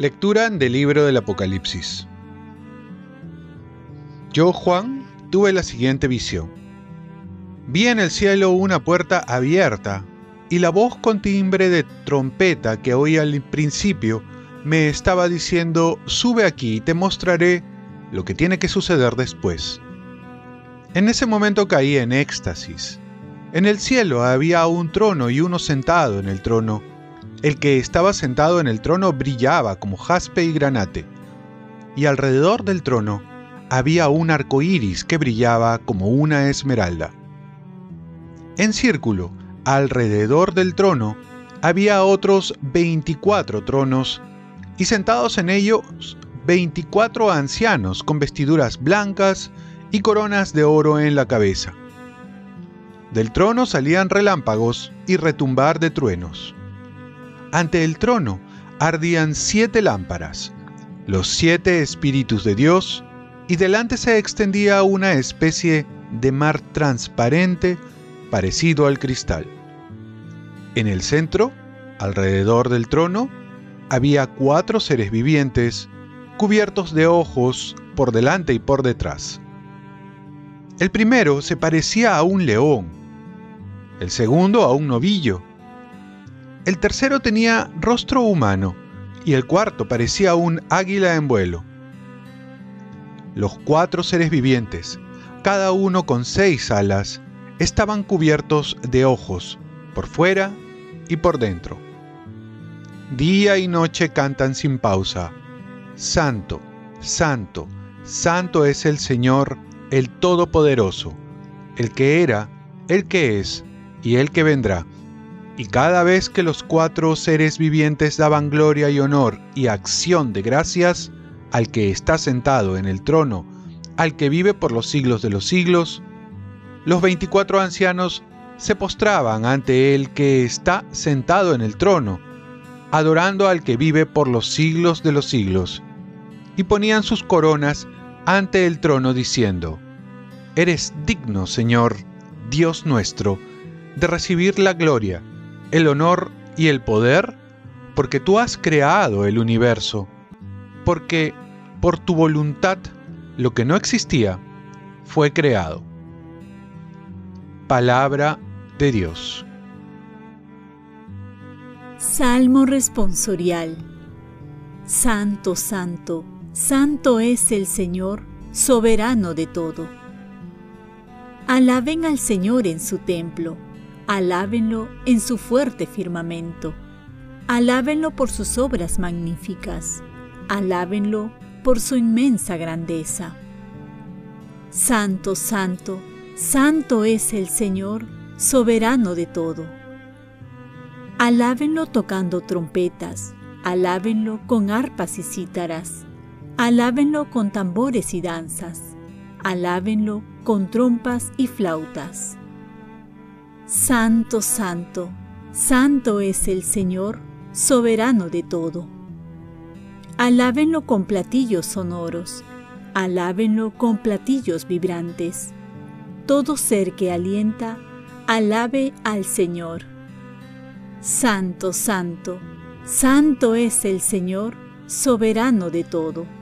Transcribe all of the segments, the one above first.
Lectura del libro del Apocalipsis. Yo, Juan, tuve la siguiente visión. Vi en el cielo una puerta abierta y la voz con timbre de trompeta que oí al principio me estaba diciendo, sube aquí y te mostraré lo que tiene que suceder después. En ese momento caí en éxtasis. En el cielo había un trono y uno sentado en el trono el que estaba sentado en el trono brillaba como jaspe y granate, y alrededor del trono había un arco iris que brillaba como una esmeralda. En círculo, alrededor del trono, había otros veinticuatro tronos, y sentados en ellos veinticuatro ancianos con vestiduras blancas y coronas de oro en la cabeza. Del trono salían relámpagos y retumbar de truenos. Ante el trono ardían siete lámparas, los siete espíritus de Dios, y delante se extendía una especie de mar transparente parecido al cristal. En el centro, alrededor del trono, había cuatro seres vivientes cubiertos de ojos por delante y por detrás. El primero se parecía a un león, el segundo a un novillo, el tercero tenía rostro humano y el cuarto parecía un águila en vuelo. Los cuatro seres vivientes, cada uno con seis alas, estaban cubiertos de ojos, por fuera y por dentro. Día y noche cantan sin pausa, Santo, Santo, Santo es el Señor, el Todopoderoso, el que era, el que es y el que vendrá. Y cada vez que los cuatro seres vivientes daban gloria y honor y acción de gracias al que está sentado en el trono, al que vive por los siglos de los siglos, los veinticuatro ancianos se postraban ante el que está sentado en el trono, adorando al que vive por los siglos de los siglos, y ponían sus coronas ante el trono diciendo, Eres digno, Señor, Dios nuestro, de recibir la gloria, el honor y el poder porque tú has creado el universo, porque por tu voluntad lo que no existía fue creado. Palabra de Dios. Salmo responsorial. Santo, santo, santo es el Señor, soberano de todo. Alaben al Señor en su templo Alábenlo en su fuerte firmamento. Alábenlo por sus obras magníficas. Alábenlo por su inmensa grandeza. Santo, santo, santo es el Señor, soberano de todo. Alábenlo tocando trompetas, alábenlo con arpas y cítaras, alábenlo con tambores y danzas, alábenlo con trompas y flautas. Santo, santo, santo es el Señor, soberano de todo. Alábenlo con platillos sonoros, alábenlo con platillos vibrantes. Todo ser que alienta, alabe al Señor. Santo, santo, santo es el Señor, soberano de todo.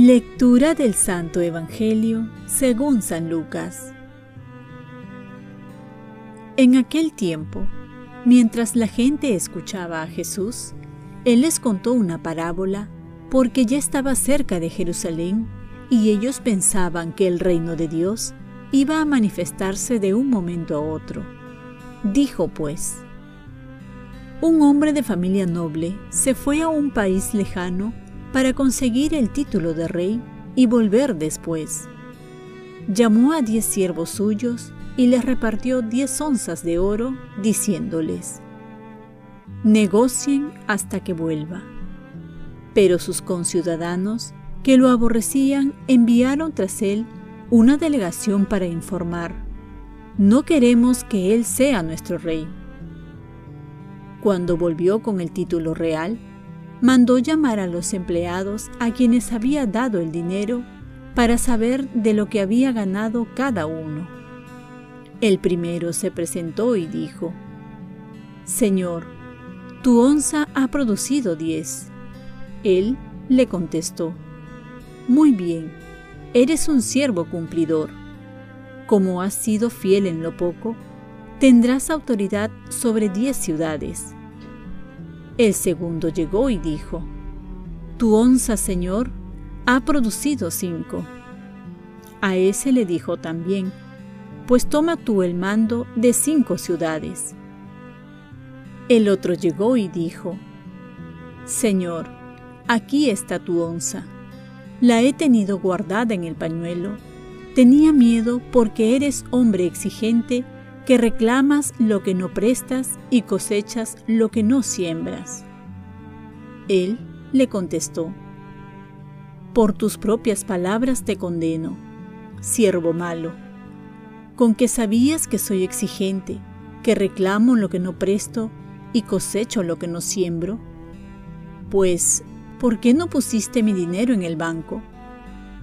Lectura del Santo Evangelio según San Lucas. En aquel tiempo, mientras la gente escuchaba a Jesús, Él les contó una parábola porque ya estaba cerca de Jerusalén y ellos pensaban que el reino de Dios iba a manifestarse de un momento a otro. Dijo pues, un hombre de familia noble se fue a un país lejano para conseguir el título de rey y volver después. Llamó a diez siervos suyos y les repartió diez onzas de oro, diciéndoles, negocien hasta que vuelva. Pero sus conciudadanos, que lo aborrecían, enviaron tras él una delegación para informar, no queremos que él sea nuestro rey. Cuando volvió con el título real, mandó llamar a los empleados a quienes había dado el dinero para saber de lo que había ganado cada uno. El primero se presentó y dijo, Señor, tu onza ha producido diez. Él le contestó, Muy bien, eres un siervo cumplidor. Como has sido fiel en lo poco, tendrás autoridad sobre diez ciudades. El segundo llegó y dijo, Tu onza, Señor, ha producido cinco. A ese le dijo también, Pues toma tú el mando de cinco ciudades. El otro llegó y dijo, Señor, aquí está tu onza. La he tenido guardada en el pañuelo. Tenía miedo porque eres hombre exigente que reclamas lo que no prestas y cosechas lo que no siembras. Él le contestó, Por tus propias palabras te condeno, siervo malo, con que sabías que soy exigente, que reclamo lo que no presto y cosecho lo que no siembro. Pues, ¿por qué no pusiste mi dinero en el banco?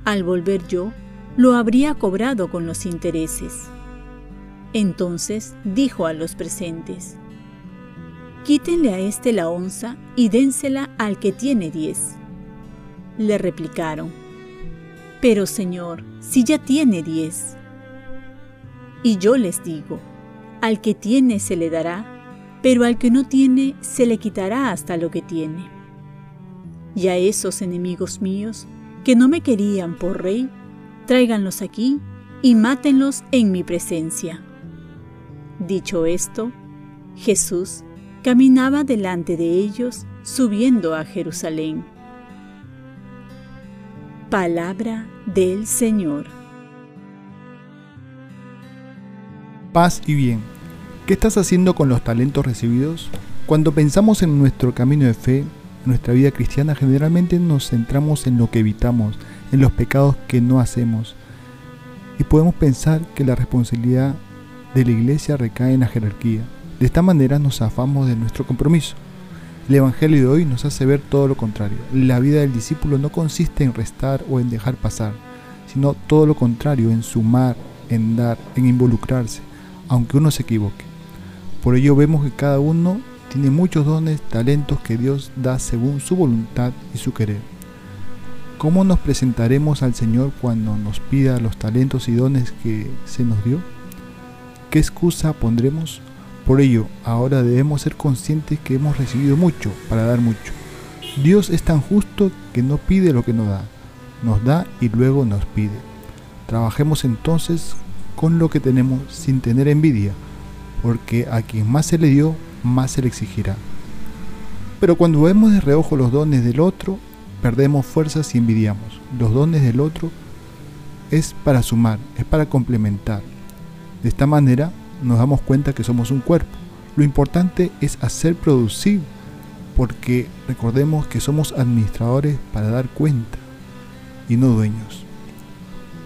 Al volver yo, lo habría cobrado con los intereses. Entonces dijo a los presentes, Quítenle a éste la onza y dénsela al que tiene diez. Le replicaron, Pero Señor, si ya tiene diez. Y yo les digo, al que tiene se le dará, pero al que no tiene se le quitará hasta lo que tiene. Y a esos enemigos míos, que no me querían por rey, tráiganlos aquí y mátenlos en mi presencia. Dicho esto, Jesús caminaba delante de ellos subiendo a Jerusalén. Palabra del Señor. Paz y bien. ¿Qué estás haciendo con los talentos recibidos? Cuando pensamos en nuestro camino de fe, en nuestra vida cristiana, generalmente nos centramos en lo que evitamos, en los pecados que no hacemos. Y podemos pensar que la responsabilidad de la iglesia recae en la jerarquía. De esta manera nos afamos de nuestro compromiso. El Evangelio de hoy nos hace ver todo lo contrario. La vida del discípulo no consiste en restar o en dejar pasar, sino todo lo contrario, en sumar, en dar, en involucrarse, aunque uno se equivoque. Por ello vemos que cada uno tiene muchos dones, talentos que Dios da según su voluntad y su querer. ¿Cómo nos presentaremos al Señor cuando nos pida los talentos y dones que se nos dio? ¿Qué excusa pondremos? Por ello, ahora debemos ser conscientes que hemos recibido mucho para dar mucho. Dios es tan justo que no pide lo que no da, nos da y luego nos pide. Trabajemos entonces con lo que tenemos sin tener envidia, porque a quien más se le dio, más se le exigirá. Pero cuando vemos de reojo los dones del otro, perdemos fuerzas y envidiamos. Los dones del otro es para sumar, es para complementar. De esta manera nos damos cuenta que somos un cuerpo. Lo importante es hacer producir, porque recordemos que somos administradores para dar cuenta y no dueños.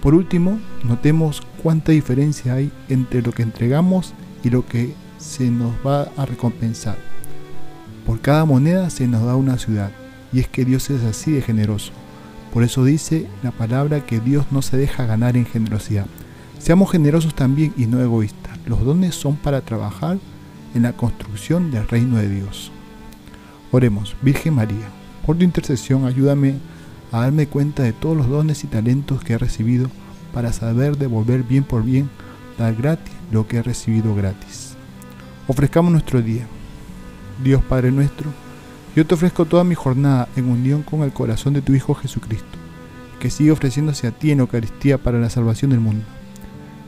Por último, notemos cuánta diferencia hay entre lo que entregamos y lo que se nos va a recompensar. Por cada moneda se nos da una ciudad, y es que Dios es así de generoso. Por eso dice la palabra que Dios no se deja ganar en generosidad. Seamos generosos también y no egoístas. Los dones son para trabajar en la construcción del reino de Dios. Oremos, Virgen María, por tu intercesión ayúdame a darme cuenta de todos los dones y talentos que he recibido para saber devolver bien por bien, dar gratis lo que he recibido gratis. Ofrezcamos nuestro día. Dios Padre nuestro, yo te ofrezco toda mi jornada en unión con el corazón de tu Hijo Jesucristo, que sigue ofreciéndose a ti en Eucaristía para la salvación del mundo.